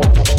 Thank you.